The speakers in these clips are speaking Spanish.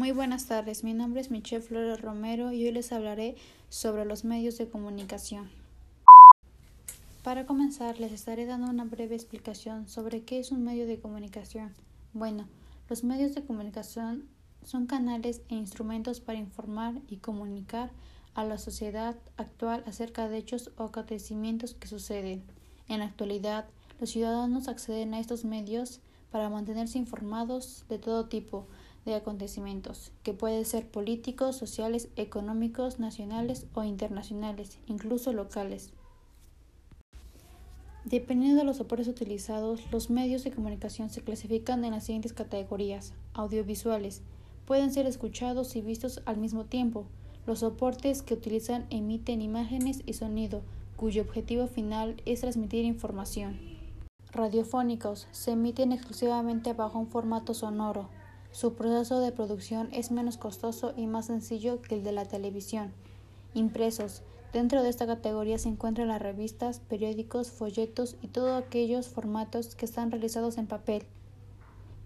Muy buenas tardes, mi nombre es Michelle Flores Romero y hoy les hablaré sobre los medios de comunicación. Para comenzar, les estaré dando una breve explicación sobre qué es un medio de comunicación. Bueno, los medios de comunicación son canales e instrumentos para informar y comunicar a la sociedad actual acerca de hechos o acontecimientos que suceden. En la actualidad, los ciudadanos acceden a estos medios para mantenerse informados de todo tipo, de acontecimientos, que pueden ser políticos, sociales, económicos, nacionales o internacionales, incluso locales. Dependiendo de los soportes utilizados, los medios de comunicación se clasifican en las siguientes categorías. Audiovisuales. Pueden ser escuchados y vistos al mismo tiempo. Los soportes que utilizan emiten imágenes y sonido, cuyo objetivo final es transmitir información. Radiofónicos. Se emiten exclusivamente bajo un formato sonoro, su proceso de producción es menos costoso y más sencillo que el de la televisión. Impresos. Dentro de esta categoría se encuentran las revistas, periódicos, folletos y todos aquellos formatos que están realizados en papel.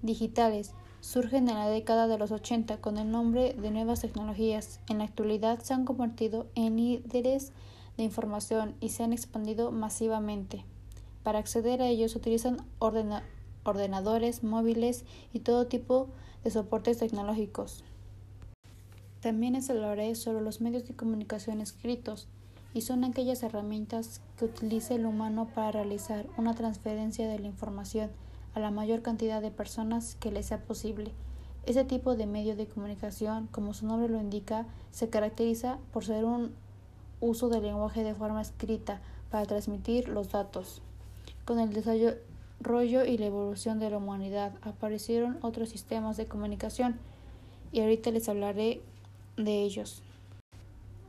Digitales. Surgen en la década de los 80 con el nombre de nuevas tecnologías. En la actualidad se han convertido en líderes de información y se han expandido masivamente. Para acceder a ellos utilizan ordenadores, móviles y todo tipo de de soportes tecnológicos. También les hablaré sobre los medios de comunicación escritos, y son aquellas herramientas que utiliza el humano para realizar una transferencia de la información a la mayor cantidad de personas que le sea posible. Ese tipo de medio de comunicación, como su nombre lo indica, se caracteriza por ser un uso del lenguaje de forma escrita para transmitir los datos. Con el desarrollo rollo y la evolución de la humanidad. Aparecieron otros sistemas de comunicación y ahorita les hablaré de ellos.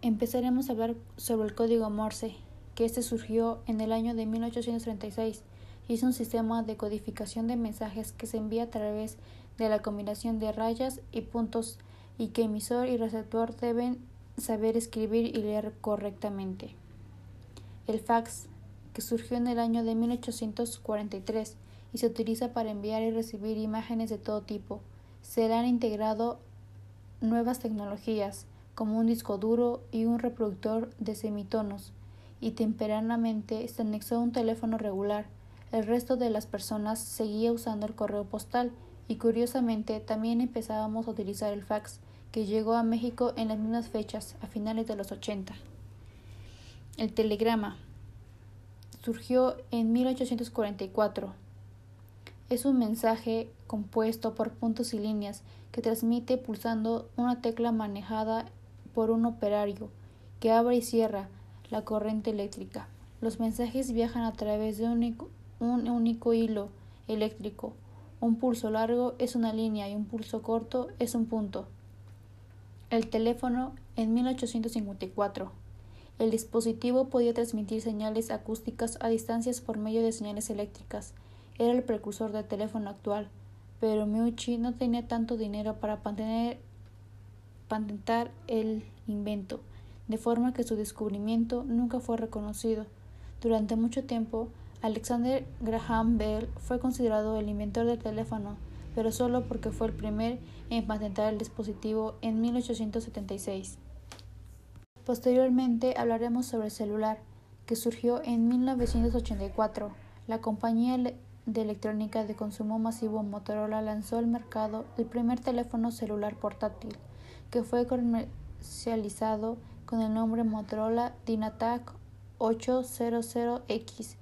Empezaremos a hablar sobre el código Morse, que este surgió en el año de 1836 y es un sistema de codificación de mensajes que se envía a través de la combinación de rayas y puntos y que emisor y receptor deben saber escribir y leer correctamente. El fax que surgió en el año de 1843 y se utiliza para enviar y recibir imágenes de todo tipo. Se han integrado nuevas tecnologías como un disco duro y un reproductor de semitonos y temperanamente se anexó un teléfono regular. El resto de las personas seguía usando el correo postal y curiosamente también empezábamos a utilizar el fax que llegó a México en las mismas fechas, a finales de los 80. El telegrama surgió en 1844. Es un mensaje compuesto por puntos y líneas que transmite pulsando una tecla manejada por un operario que abre y cierra la corriente eléctrica. Los mensajes viajan a través de un único, hilo eléctrico. Un pulso largo es una línea y un pulso corto es un punto. El teléfono en 1854. El dispositivo podía transmitir señales acústicas a distancias por medio de señales eléctricas. Era el precursor del teléfono actual, pero Meucci no tenía tanto dinero para patentar el invento, de forma que su descubrimiento nunca fue reconocido. Durante mucho tiempo, Alexander Graham Bell fue considerado el inventor del teléfono, pero solo porque fue el primer en patentar el dispositivo en 1876. Posteriormente hablaremos sobre el celular, que surgió en 1984. La compañía de electrónica de consumo masivo Motorola lanzó al mercado el primer teléfono celular portátil, que fue comercializado con el nombre Motorola Dynatac 800X.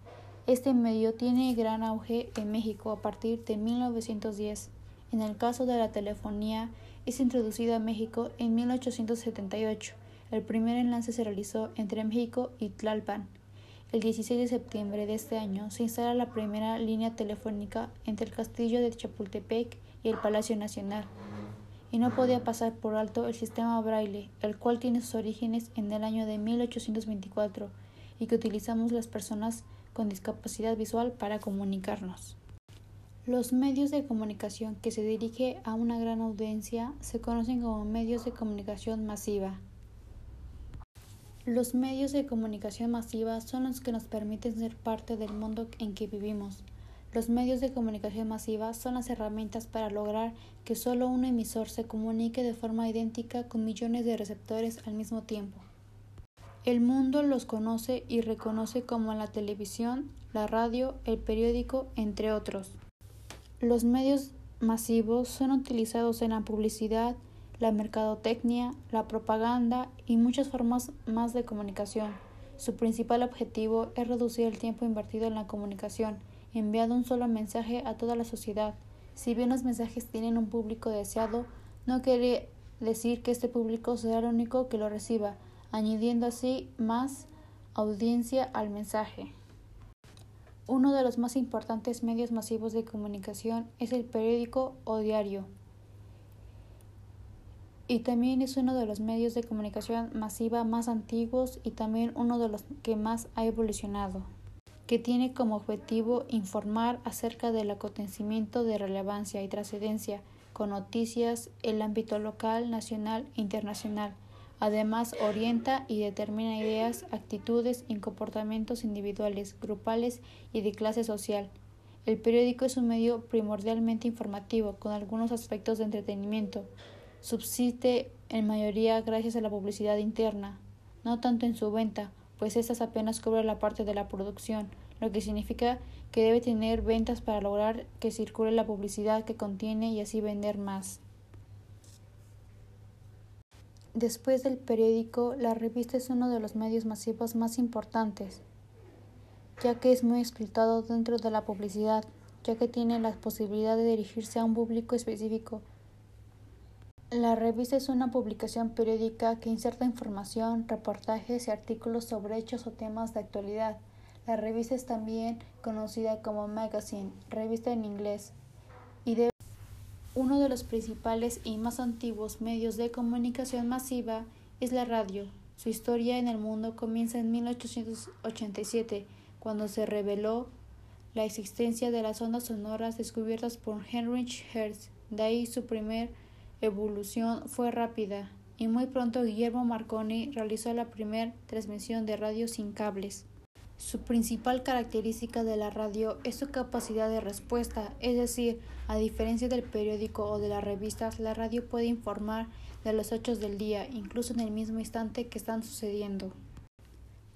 Este medio tiene gran auge en México a partir de 1910. En el caso de la telefonía, es introducida a México en 1878 el primer enlace se realizó entre México y Tlalpan. El 16 de septiembre de este año se instala la primera línea telefónica entre el castillo de Chapultepec y el Palacio Nacional. Y no podía pasar por alto el sistema braille, el cual tiene sus orígenes en el año de 1824 y que utilizamos las personas con discapacidad visual para comunicarnos. Los medios de comunicación que se dirige a una gran audiencia se conocen como medios de comunicación masiva. Los medios de comunicación masiva son los que nos permiten ser parte del mundo en que vivimos. Los medios de comunicación masiva son las herramientas para lograr que solo un emisor se comunique de forma idéntica con millones de receptores al mismo tiempo. El mundo los conoce y reconoce como la televisión, la radio, el periódico, entre otros. Los medios masivos son utilizados en la publicidad, la mercadotecnia, la propaganda y muchas formas más de comunicación. Su principal objetivo es reducir el tiempo invertido en la comunicación enviado un solo mensaje a toda la sociedad. Si bien los mensajes tienen un público deseado, no quiere decir que este público será el único que lo reciba, añadiendo así más audiencia al mensaje. Uno de los más importantes medios masivos de comunicación es el periódico o diario. Y también es uno de los medios de comunicación masiva más antiguos y también uno de los que más ha evolucionado que tiene como objetivo informar acerca del acontecimiento de relevancia y trascendencia con noticias en el ámbito local, nacional e internacional. Además, orienta y determina ideas, actitudes y comportamientos individuales, grupales y de clase social. El periódico es un medio primordialmente informativo, con algunos aspectos de entretenimiento. Subsiste en mayoría gracias a la publicidad interna, no tanto en su venta, pues estas apenas cubren la parte de la producción, lo que significa que debe tener ventas para lograr que circule la publicidad que contiene y así vender más. Después del periódico, la revista es uno de los medios masivos más importantes, ya que es muy explotado dentro de la publicidad, ya que tiene la posibilidad de dirigirse a un público específico la revista es una publicación periódica que inserta información, reportajes y artículos sobre hechos o temas de actualidad. La revista es también conocida como magazine, revista en inglés, y de uno de los principales y más antiguos medios de comunicación masiva es la radio. Su historia en el mundo comienza en 1887, cuando se reveló la existencia de las ondas sonoras descubiertas por Heinrich Hertz. De ahí su primer evolución fue rápida y muy pronto Guillermo Marconi realizó la primera transmisión de radio sin cables. Su principal característica de la radio es su capacidad de respuesta, es decir, a diferencia del periódico o de las revistas, la radio puede informar de los hechos del día, incluso en el mismo instante que están sucediendo.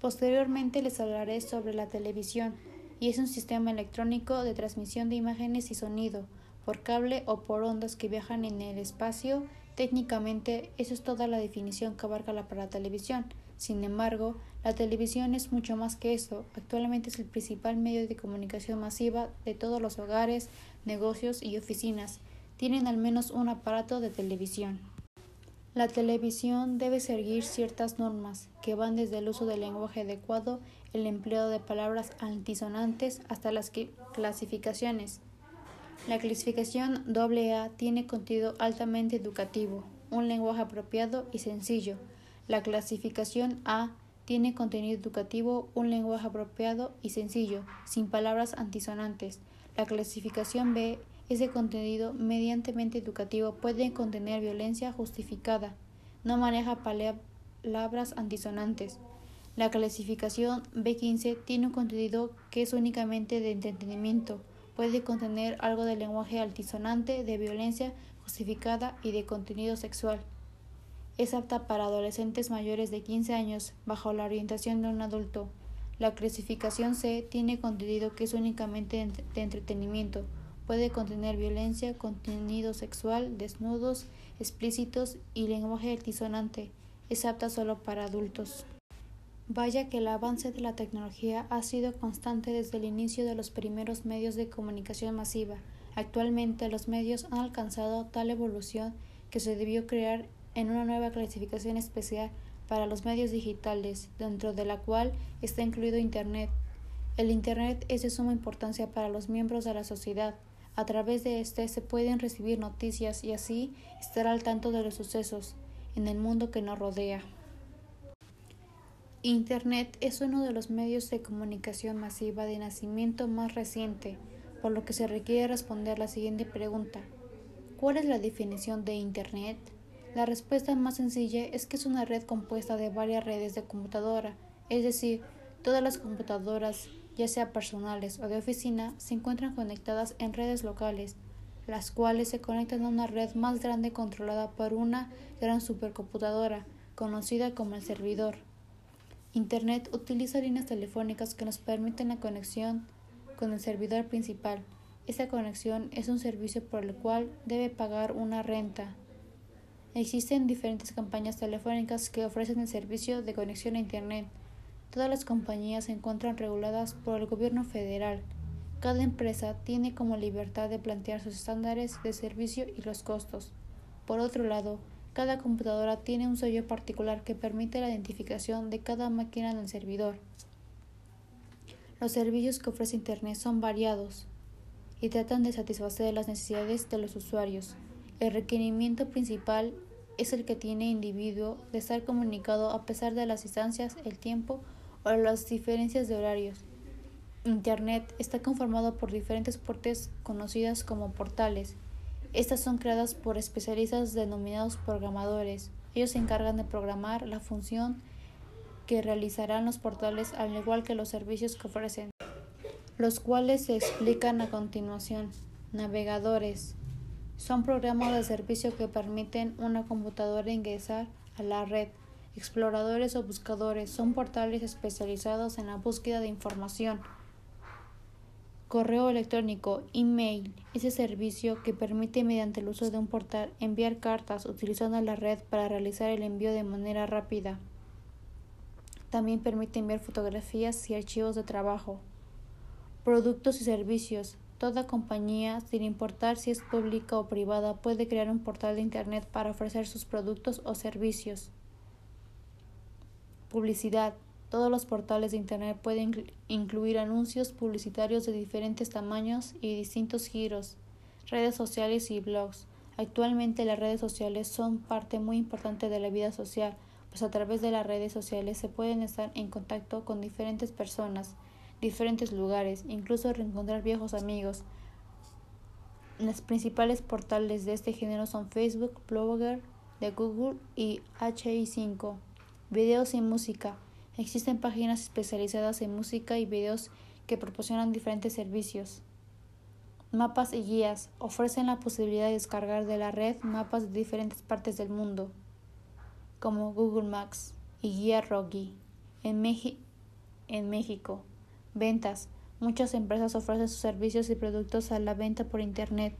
Posteriormente les hablaré sobre la televisión, y es un sistema electrónico de transmisión de imágenes y sonido, por cable o por ondas que viajan en el espacio. Técnicamente, eso es toda la definición que abarca la para televisión. Sin embargo, la televisión es mucho más que eso. Actualmente es el principal medio de comunicación masiva de todos los hogares, negocios y oficinas. Tienen al menos un aparato de televisión. La televisión debe seguir ciertas normas que van desde el uso del lenguaje adecuado, el empleo de palabras antisonantes hasta las clasificaciones. La clasificación AA tiene contenido altamente educativo, un lenguaje apropiado y sencillo. La clasificación A tiene contenido educativo, un lenguaje apropiado y sencillo, sin palabras antisonantes. La clasificación B es de contenido mediantemente educativo, puede contener violencia justificada, no maneja palabras antisonantes. La clasificación B15 tiene un contenido que es únicamente de entretenimiento, puede contener algo de lenguaje altisonante, de violencia justificada y de contenido sexual. Es apta para adolescentes mayores de 15 años bajo la orientación de un adulto. La clasificación C tiene contenido que es únicamente de entretenimiento. Puede contener violencia, contenido sexual, desnudos, explícitos y lenguaje altisonante. Es apta solo para adultos. Vaya que el avance de la tecnología ha sido constante desde el inicio de los primeros medios de comunicación masiva. Actualmente los medios han alcanzado tal evolución que se debió crear en una nueva clasificación especial para los medios digitales, dentro de la cual está incluido Internet. El Internet es de suma importancia para los miembros de la sociedad. A través de este se pueden recibir noticias y así estar al tanto de los sucesos en el mundo que nos rodea. Internet es uno de los medios de comunicación masiva de nacimiento más reciente, por lo que se requiere responder la siguiente pregunta. ¿Cuál es la definición de Internet? La respuesta más sencilla es que es una red compuesta de varias redes de computadora, es decir, todas las computadoras ya sea personales o de oficina, se encuentran conectadas en redes locales, las cuales se conectan a una red más grande controlada por una gran supercomputadora, conocida como el servidor. Internet utiliza líneas telefónicas que nos permiten la conexión con el servidor principal. Esta conexión es un servicio por el cual debe pagar una renta. Existen diferentes campañas telefónicas que ofrecen el servicio de conexión a Internet. Todas las compañías se encuentran reguladas por el gobierno federal. Cada empresa tiene como libertad de plantear sus estándares de servicio y los costos. Por otro lado, cada computadora tiene un sello particular que permite la identificación de cada máquina en el servidor. Los servicios que ofrece Internet son variados y tratan de satisfacer las necesidades de los usuarios. El requerimiento principal es el que tiene individuo de estar comunicado a pesar de las distancias, el tiempo o las diferencias de horarios. Internet está conformado por diferentes portes conocidas como portales. Estas son creadas por especialistas denominados programadores. Ellos se encargan de programar la función que realizarán los portales al igual que los servicios que ofrecen, los cuales se explican a continuación. Navegadores son programas de servicio que permiten una computadora ingresar a la red. Exploradores o buscadores son portales especializados en la búsqueda de información. Correo electrónico, email, ese servicio que permite mediante el uso de un portal enviar cartas utilizando la red para realizar el envío de manera rápida. También permite enviar fotografías y archivos de trabajo. Productos y servicios. Toda compañía, sin importar si es pública o privada, puede crear un portal de Internet para ofrecer sus productos o servicios. Publicidad. Todos los portales de Internet pueden incluir anuncios publicitarios de diferentes tamaños y distintos giros, redes sociales y blogs. Actualmente las redes sociales son parte muy importante de la vida social, pues a través de las redes sociales se pueden estar en contacto con diferentes personas, diferentes lugares, incluso reencontrar viejos amigos. Los principales portales de este género son Facebook, Blogger de Google y HI5. Videos y música. Existen páginas especializadas en música y videos que proporcionan diferentes servicios. Mapas y guías ofrecen la posibilidad de descargar de la red mapas de diferentes partes del mundo, como Google Maps y Guía Rocky. En, en México, ventas. Muchas empresas ofrecen sus servicios y productos a la venta por Internet.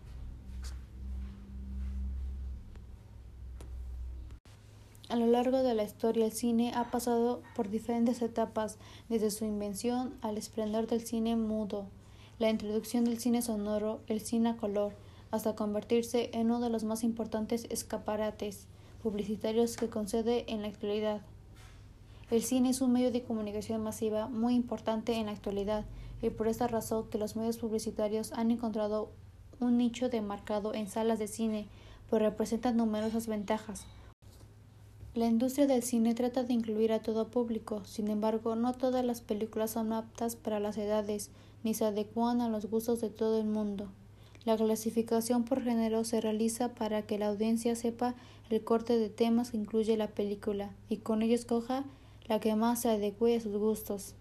A lo largo de la historia, el cine ha pasado por diferentes etapas, desde su invención al esplendor del cine mudo, la introducción del cine sonoro, el cine a color, hasta convertirse en uno de los más importantes escaparates publicitarios que concede en la actualidad. El cine es un medio de comunicación masiva muy importante en la actualidad y por esta razón que los medios publicitarios han encontrado un nicho demarcado en salas de cine, pues representan numerosas ventajas la industria del cine trata de incluir a todo público, sin embargo, no todas las películas son aptas para las edades, ni se adecuan a los gustos de todo el mundo. La clasificación por género se realiza para que la audiencia sepa el corte de temas que incluye la película y con ello escoja la que más se adecue a sus gustos.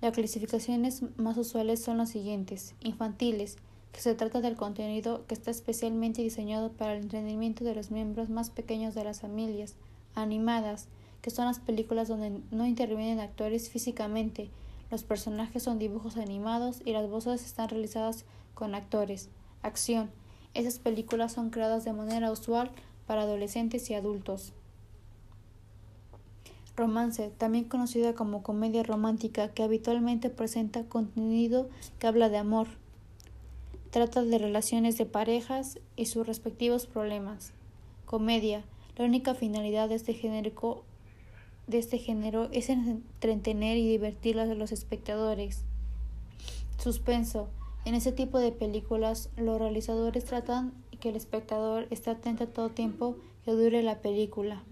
Las clasificaciones más usuales son las siguientes: infantiles, que se trata del contenido que está especialmente diseñado para el entretenimiento de los miembros más pequeños de las familias, animadas, que son las películas donde no intervienen actores físicamente, los personajes son dibujos animados y las voces están realizadas con actores. Acción. Esas películas son creadas de manera usual para adolescentes y adultos. Romance, también conocida como comedia romántica, que habitualmente presenta contenido que habla de amor, Trata de relaciones de parejas y sus respectivos problemas. Comedia. La única finalidad de este género, de este género es entretener y divertir a los espectadores. Suspenso. En ese tipo de películas, los realizadores tratan que el espectador esté atento todo tiempo que dure la película.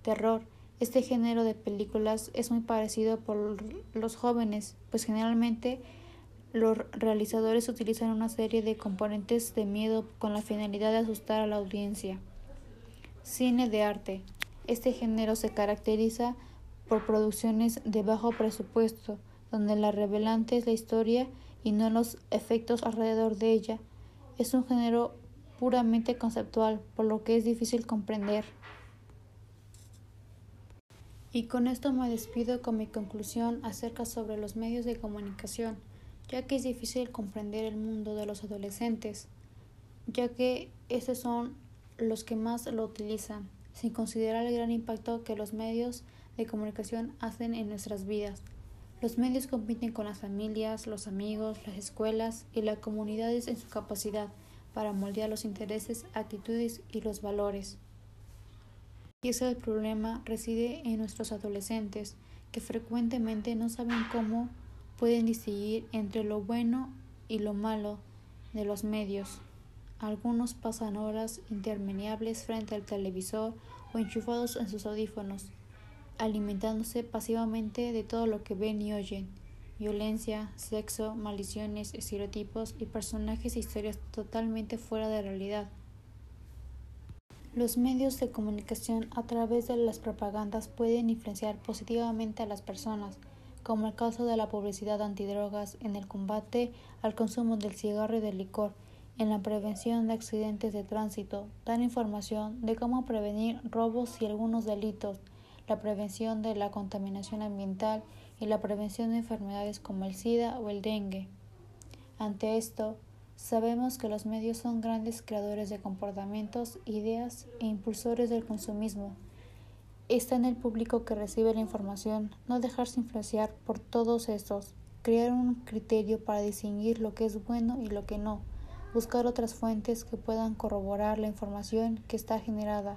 Terror. Este género de películas es muy parecido por los jóvenes, pues generalmente los realizadores utilizan una serie de componentes de miedo con la finalidad de asustar a la audiencia. Cine de arte. Este género se caracteriza por producciones de bajo presupuesto, donde la revelante es la historia y no los efectos alrededor de ella. Es un género puramente conceptual, por lo que es difícil comprender. Y con esto me despido con mi conclusión acerca sobre los medios de comunicación, ya que es difícil comprender el mundo de los adolescentes, ya que esos son los que más lo utilizan, sin considerar el gran impacto que los medios de comunicación hacen en nuestras vidas. Los medios compiten con las familias, los amigos, las escuelas y las comunidades en su capacidad para moldear los intereses, actitudes y los valores. Y ese problema reside en nuestros adolescentes, que frecuentemente no saben cómo pueden distinguir entre lo bueno y lo malo de los medios. Algunos pasan horas interminables frente al televisor o enchufados en sus audífonos, alimentándose pasivamente de todo lo que ven y oyen, violencia, sexo, maldiciones, estereotipos y personajes e historias totalmente fuera de realidad. Los medios de comunicación a través de las propagandas pueden influenciar positivamente a las personas, como el caso de la publicidad antidrogas en el combate al consumo del cigarro y del licor, en la prevención de accidentes de tránsito, dan información de cómo prevenir robos y algunos delitos, la prevención de la contaminación ambiental y la prevención de enfermedades como el SIDA o el dengue. Ante esto, sabemos que los medios son grandes creadores de comportamientos, ideas e impulsores del consumismo. Está en el público que recibe la información no dejarse influenciar por todos estos, crear un criterio para distinguir lo que es bueno y lo que no, buscar otras fuentes que puedan corroborar la información que está generada